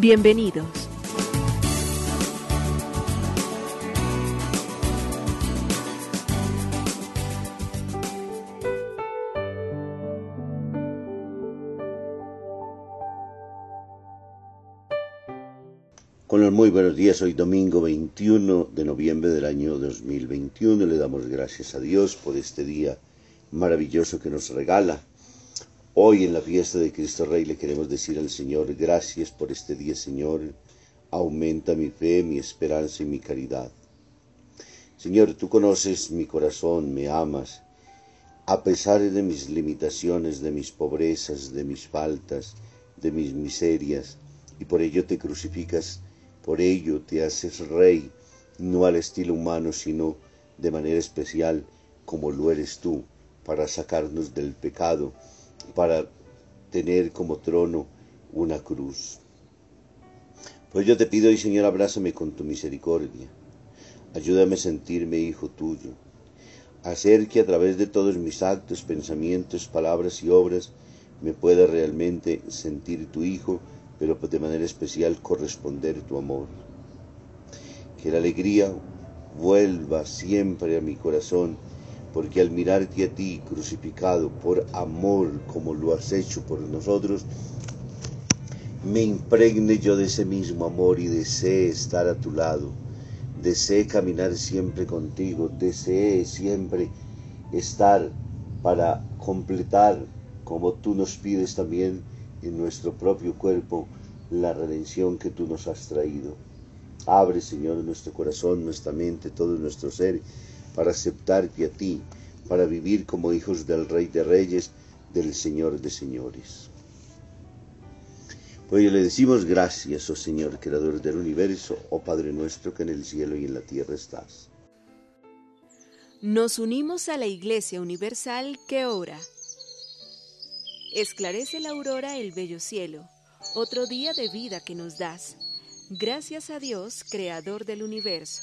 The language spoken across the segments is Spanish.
Bienvenidos. Con los muy buenos días, hoy domingo 21 de noviembre del año 2021. Le damos gracias a Dios por este día maravilloso que nos regala. Hoy en la fiesta de Cristo Rey le queremos decir al Señor, gracias por este día, Señor. Aumenta mi fe, mi esperanza y mi caridad. Señor, tú conoces mi corazón, me amas. A pesar de mis limitaciones, de mis pobrezas, de mis faltas, de mis miserias, y por ello te crucificas por ello te haces rey, no al estilo humano, sino de manera especial como lo eres tú, para sacarnos del pecado, para tener como trono una cruz. Pues yo te pido hoy, Señor, abrázame con tu misericordia. Ayúdame a sentirme hijo tuyo. Hacer que a través de todos mis actos, pensamientos, palabras y obras me pueda realmente sentir tu hijo pero de manera especial corresponder tu amor. Que la alegría vuelva siempre a mi corazón, porque al mirarte a ti crucificado por amor como lo has hecho por nosotros, me impregne yo de ese mismo amor y desee estar a tu lado, desee caminar siempre contigo, desee siempre estar para completar como tú nos pides también en nuestro propio cuerpo la redención que tú nos has traído. Abre, Señor, nuestro corazón, nuestra mente, todo nuestro ser, para aceptarte a ti, para vivir como hijos del Rey de Reyes, del Señor de Señores. Pues le decimos gracias, oh Señor, Creador del universo, oh Padre nuestro que en el cielo y en la tierra estás. Nos unimos a la Iglesia Universal que ora. Esclarece la aurora el bello cielo, otro día de vida que nos das. Gracias a Dios, Creador del universo,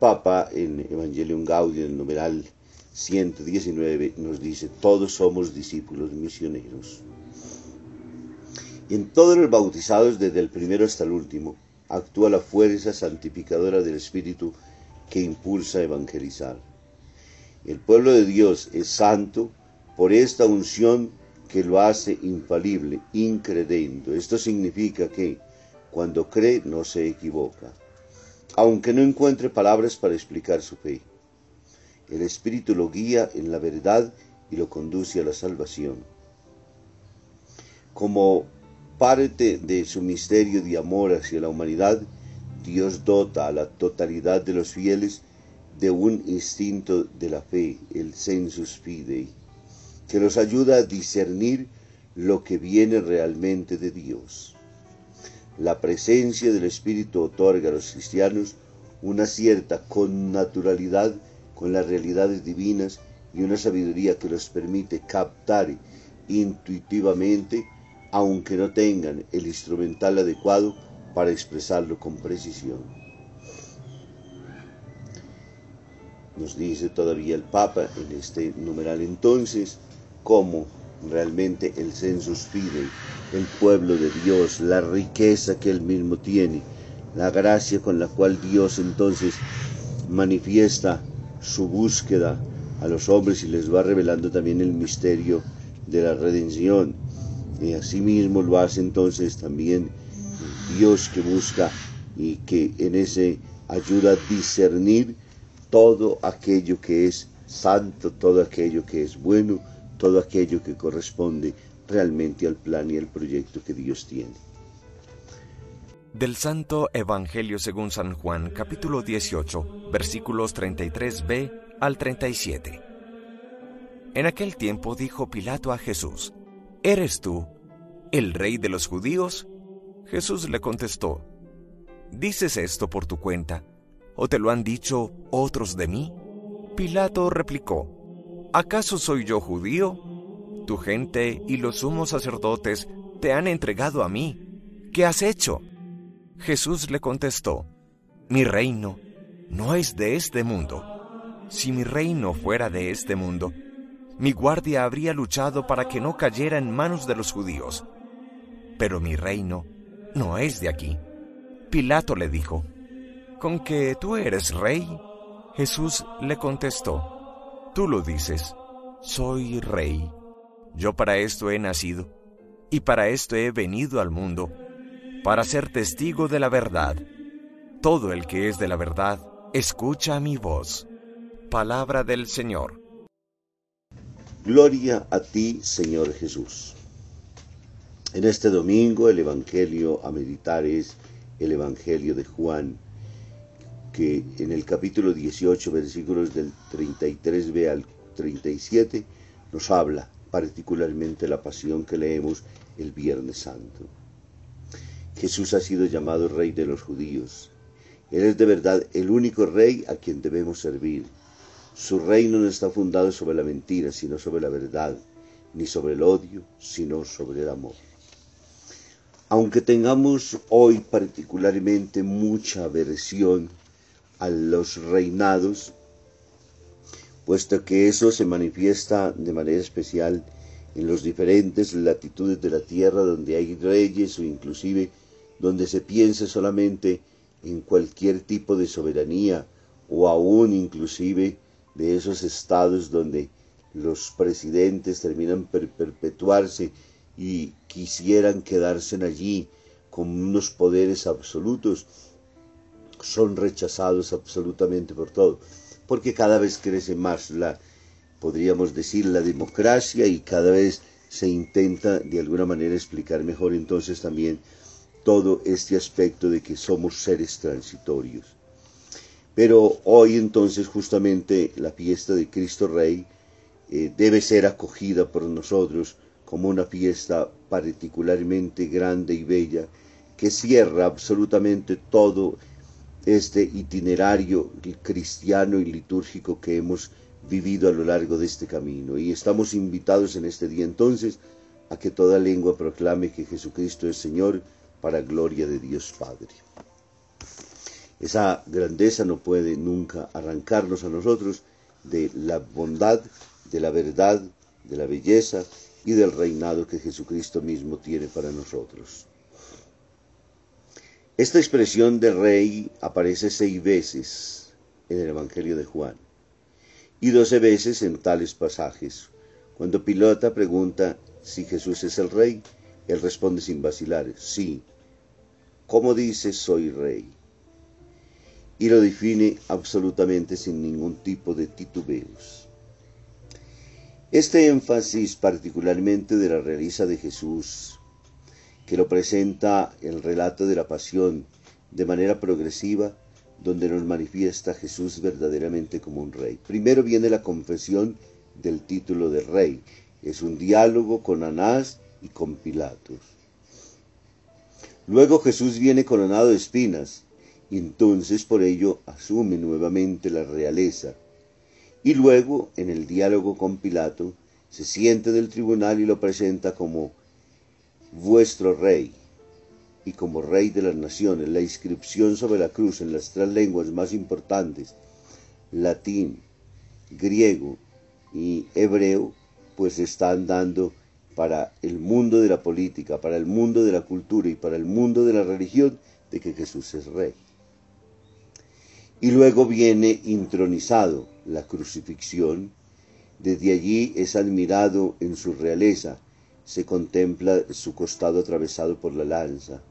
Papa en Evangelium Gaudium, en el numeral 119, nos dice, todos somos discípulos misioneros. Y en todos los bautizados, desde el primero hasta el último, actúa la fuerza santificadora del Espíritu que impulsa a evangelizar. El pueblo de Dios es santo por esta unción que lo hace infalible, incredendo. Esto significa que cuando cree no se equivoca aunque no encuentre palabras para explicar su fe. El Espíritu lo guía en la verdad y lo conduce a la salvación. Como parte de su misterio de amor hacia la humanidad, Dios dota a la totalidad de los fieles de un instinto de la fe, el sensus fidei, que los ayuda a discernir lo que viene realmente de Dios. La presencia del Espíritu otorga a los cristianos una cierta connaturalidad con las realidades divinas y una sabiduría que los permite captar intuitivamente, aunque no tengan el instrumental adecuado para expresarlo con precisión. Nos dice todavía el Papa en este numeral entonces cómo realmente el census fidei, el pueblo de Dios, la riqueza que él mismo tiene, la gracia con la cual Dios entonces manifiesta su búsqueda a los hombres y les va revelando también el misterio de la redención. Y asimismo lo hace entonces también Dios que busca y que en ese ayuda a discernir todo aquello que es santo, todo aquello que es bueno, todo aquello que corresponde realmente al plan y al proyecto que Dios tiene. Del Santo Evangelio según San Juan, capítulo 18, versículos 33b al 37. En aquel tiempo dijo Pilato a Jesús, ¿Eres tú el rey de los judíos? Jesús le contestó, ¿dices esto por tu cuenta? ¿O te lo han dicho otros de mí? Pilato replicó, ¿acaso soy yo judío? Tu gente y los sumos sacerdotes te han entregado a mí. ¿Qué has hecho? Jesús le contestó, Mi reino no es de este mundo. Si mi reino fuera de este mundo, mi guardia habría luchado para que no cayera en manos de los judíos. Pero mi reino no es de aquí. Pilato le dijo, ¿con que tú eres rey? Jesús le contestó, tú lo dices, soy rey. Yo para esto he nacido, y para esto he venido al mundo, para ser testigo de la verdad. Todo el que es de la verdad, escucha mi voz. Palabra del Señor. Gloria a ti, Señor Jesús. En este domingo el Evangelio a meditar es el Evangelio de Juan, que en el capítulo 18, versículos del 33b al 37, nos habla particularmente la pasión que leemos el Viernes Santo. Jesús ha sido llamado Rey de los judíos. Él es de verdad el único Rey a quien debemos servir su reino no está fundado sobre la mentira, sino sobre la verdad, ni sobre el odio, sino sobre el amor. Aunque tengamos hoy particularmente mucha aversión a los reinados, puesto que eso se manifiesta de manera especial en las diferentes latitudes de la tierra donde hay reyes o inclusive donde se piense solamente en cualquier tipo de soberanía o aún inclusive de esos estados donde los presidentes terminan por perpetuarse y quisieran quedarse allí con unos poderes absolutos, son rechazados absolutamente por todo, porque cada vez crece más la, podríamos decir, la democracia y cada vez se intenta de alguna manera explicar mejor entonces también todo este aspecto de que somos seres transitorios. Pero hoy entonces justamente la fiesta de Cristo Rey eh, debe ser acogida por nosotros como una fiesta particularmente grande y bella que cierra absolutamente todo este itinerario cristiano y litúrgico que hemos vivido a lo largo de este camino. Y estamos invitados en este día entonces a que toda lengua proclame que Jesucristo es Señor para gloria de Dios Padre. Esa grandeza no puede nunca arrancarnos a nosotros de la bondad, de la verdad, de la belleza y del reinado que Jesucristo mismo tiene para nosotros. Esta expresión de rey aparece seis veces en el Evangelio de Juan y doce veces en tales pasajes. Cuando Pilota pregunta si Jesús es el rey, él responde sin vacilar, sí. ¿Cómo dice soy rey? y lo define absolutamente sin ningún tipo de titubeos. Este énfasis particularmente de la realiza de Jesús, que lo presenta el relato de la pasión de manera progresiva, donde nos manifiesta Jesús verdaderamente como un rey. Primero viene la confesión del título de rey. Es un diálogo con Anás y con Pilatos. Luego Jesús viene coronado de espinas, y entonces por ello asume nuevamente la realeza. Y luego, en el diálogo con Pilato, se siente del tribunal y lo presenta como vuestro rey y como rey de las naciones. La inscripción sobre la cruz en las tres lenguas más importantes, latín, griego y hebreo, pues están dando para el mundo de la política, para el mundo de la cultura y para el mundo de la religión de que Jesús es rey. Y luego viene intronizado la crucifixión, desde allí es admirado en su realeza, se contempla su costado atravesado por la lanza.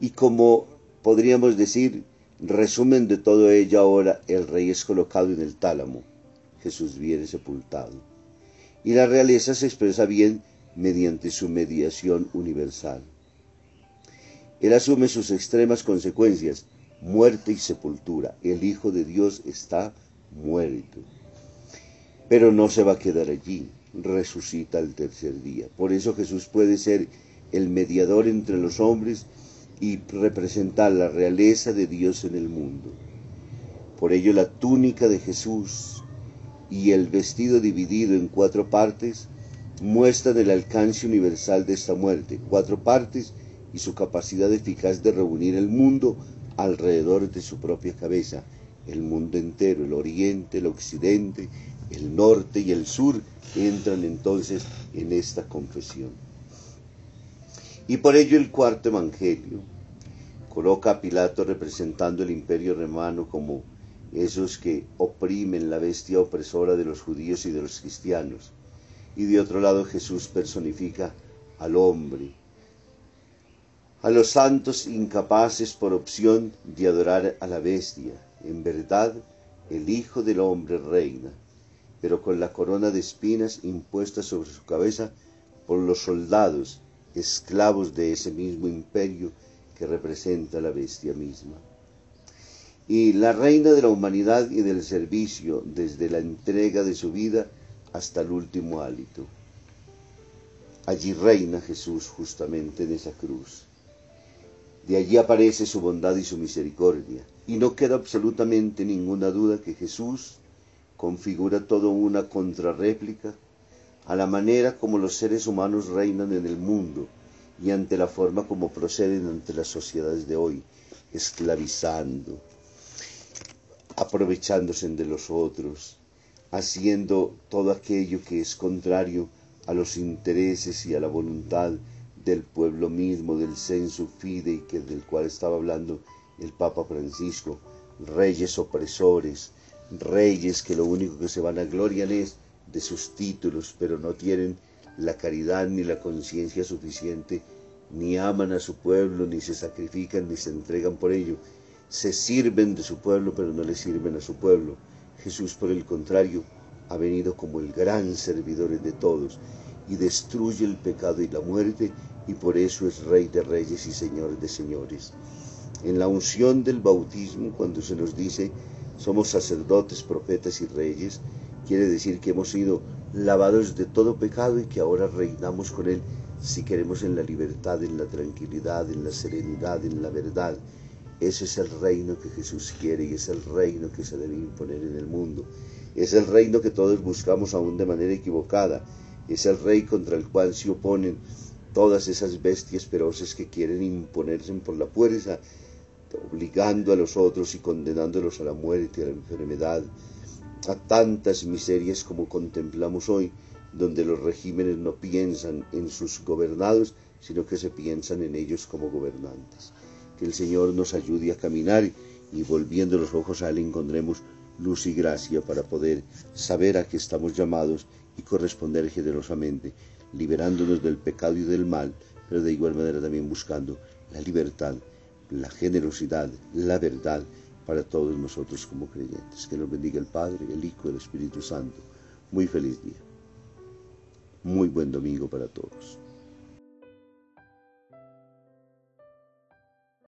Y como podríamos decir, resumen de todo ello ahora, el rey es colocado en el tálamo, Jesús viene sepultado. Y la realeza se expresa bien mediante su mediación universal. Él asume sus extremas consecuencias, muerte y sepultura. El Hijo de Dios está muerto. Pero no se va a quedar allí, resucita el tercer día. Por eso Jesús puede ser el mediador entre los hombres y representar la realeza de Dios en el mundo. Por ello la túnica de Jesús y el vestido dividido en cuatro partes muestran el alcance universal de esta muerte, cuatro partes y su capacidad eficaz de reunir el mundo alrededor de su propia cabeza, el mundo entero, el oriente, el occidente, el norte y el sur entran entonces en esta confesión. Y por ello el cuarto evangelio coloca a Pilato representando el imperio romano como esos que oprimen la bestia opresora de los judíos y de los cristianos. Y de otro lado Jesús personifica al hombre, a los santos incapaces por opción de adorar a la bestia. En verdad, el Hijo del Hombre reina, pero con la corona de espinas impuesta sobre su cabeza por los soldados, esclavos de ese mismo imperio que representa la bestia misma. Y la reina de la humanidad y del servicio, desde la entrega de su vida hasta el último hálito. Allí reina Jesús justamente en esa cruz. De allí aparece su bondad y su misericordia. Y no queda absolutamente ninguna duda que Jesús configura todo una contrarréplica a la manera como los seres humanos reinan en el mundo y ante la forma como proceden ante las sociedades de hoy, esclavizando, aprovechándose de los otros, haciendo todo aquello que es contrario a los intereses y a la voluntad del pueblo mismo, del sensu fidei que, del cual estaba hablando el Papa Francisco, reyes opresores, reyes que lo único que se van a gloriar es de sus títulos, pero no tienen la caridad ni la conciencia suficiente, ni aman a su pueblo, ni se sacrifican, ni se entregan por ello. Se sirven de su pueblo, pero no le sirven a su pueblo. Jesús, por el contrario, ha venido como el gran servidor de todos y destruye el pecado y la muerte y por eso es Rey de Reyes y Señor de Señores. En la unción del bautismo, cuando se nos dice somos sacerdotes, profetas y reyes, quiere decir que hemos sido lavados de todo pecado y que ahora reinamos con Él si queremos en la libertad, en la tranquilidad, en la serenidad, en la verdad. Ese es el reino que Jesús quiere y es el reino que se debe imponer en el mundo. Es el reino que todos buscamos aún de manera equivocada. Es el rey contra el cual se oponen todas esas bestias feroces que quieren imponerse por la fuerza, obligando a los otros y condenándolos a la muerte, a la enfermedad, a tantas miserias como contemplamos hoy, donde los regímenes no piensan en sus gobernados, sino que se piensan en ellos como gobernantes. Que el Señor nos ayude a caminar y volviendo los ojos a Él encontremos luz y gracia para poder saber a qué estamos llamados y corresponder generosamente liberándonos del pecado y del mal, pero de igual manera también buscando la libertad, la generosidad, la verdad para todos nosotros como creyentes. Que nos bendiga el Padre, el Hijo y el Espíritu Santo. Muy feliz día. Muy buen domingo para todos.